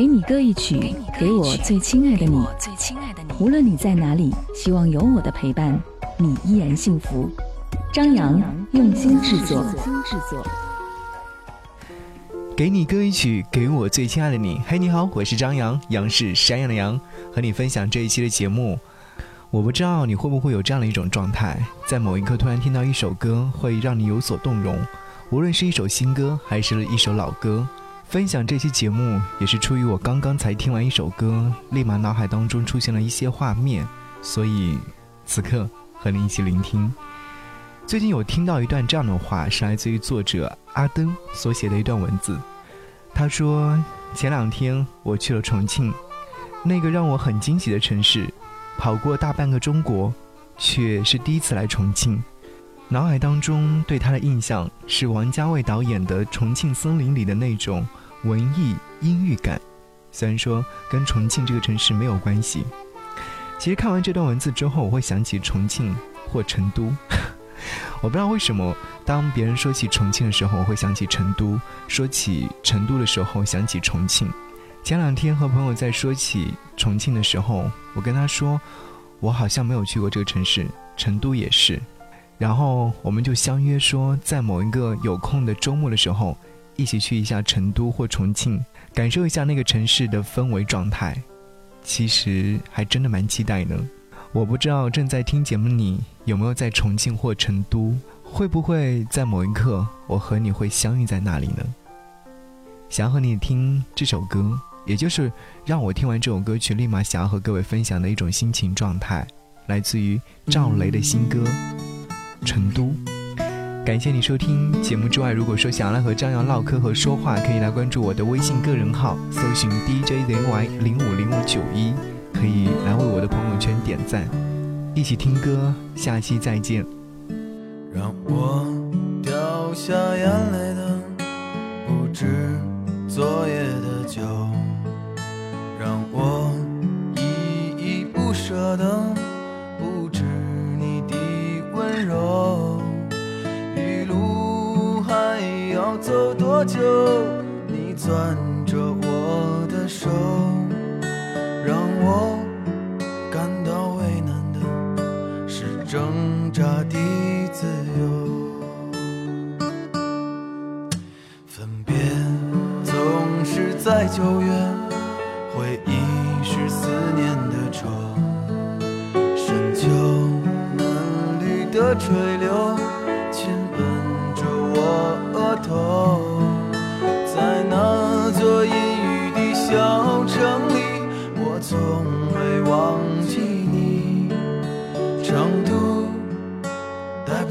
给你歌一曲，给我最亲爱的你。无论你在哪里，希望有我的陪伴，你依然幸福。张扬用心制作。给你歌一曲，给我最亲爱的你。嘿，你好，我是张扬，杨是山羊的羊，和你分享这一期的节目。我不知道你会不会有这样的一种状态，在某一刻突然听到一首歌，会让你有所动容，无论是一首新歌还是一首老歌。分享这期节目也是出于我刚刚才听完一首歌，立马脑海当中出现了一些画面，所以此刻和你一起聆听。最近有听到一段这样的话，是来自于作者阿登所写的一段文字。他说：“前两天我去了重庆，那个让我很惊喜的城市，跑过大半个中国，却是第一次来重庆。脑海当中对他的印象是王家卫导演的《重庆森林》里的那种。”文艺阴郁感，虽然说跟重庆这个城市没有关系，其实看完这段文字之后，我会想起重庆或成都。我不知道为什么，当别人说起重庆的时候，我会想起成都；说起成都的时候，想起重庆。前两天和朋友在说起重庆的时候，我跟他说，我好像没有去过这个城市，成都也是。然后我们就相约说，在某一个有空的周末的时候。一起去一下成都或重庆，感受一下那个城市的氛围状态，其实还真的蛮期待呢。我不知道正在听节目你有没有在重庆或成都，会不会在某一刻我和你会相遇在那里呢？想和你听这首歌，也就是让我听完这首歌曲立马想要和各位分享的一种心情状态，来自于赵雷的新歌《成都》。感谢你收听节目之外，如果说想要来和张扬唠嗑和说话，可以来关注我的微信个人号，搜寻 DJZY 零五零五九一，可以来为我的朋友圈点赞，一起听歌，下期再见。让我掉下眼泪的不止昨夜的酒，让我多久？你攥着我的手，让我感到为难的是挣扎的自由。分别总是在九月，回忆是思念的愁，深秋嫩绿的垂柳，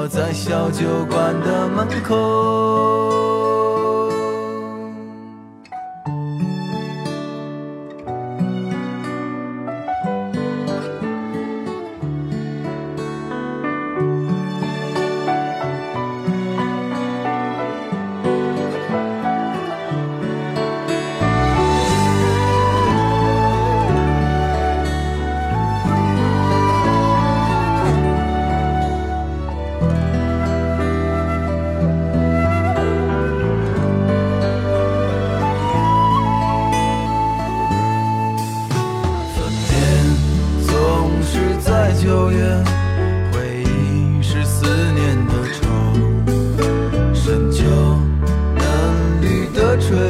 坐在小酒馆的门口。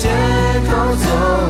街头走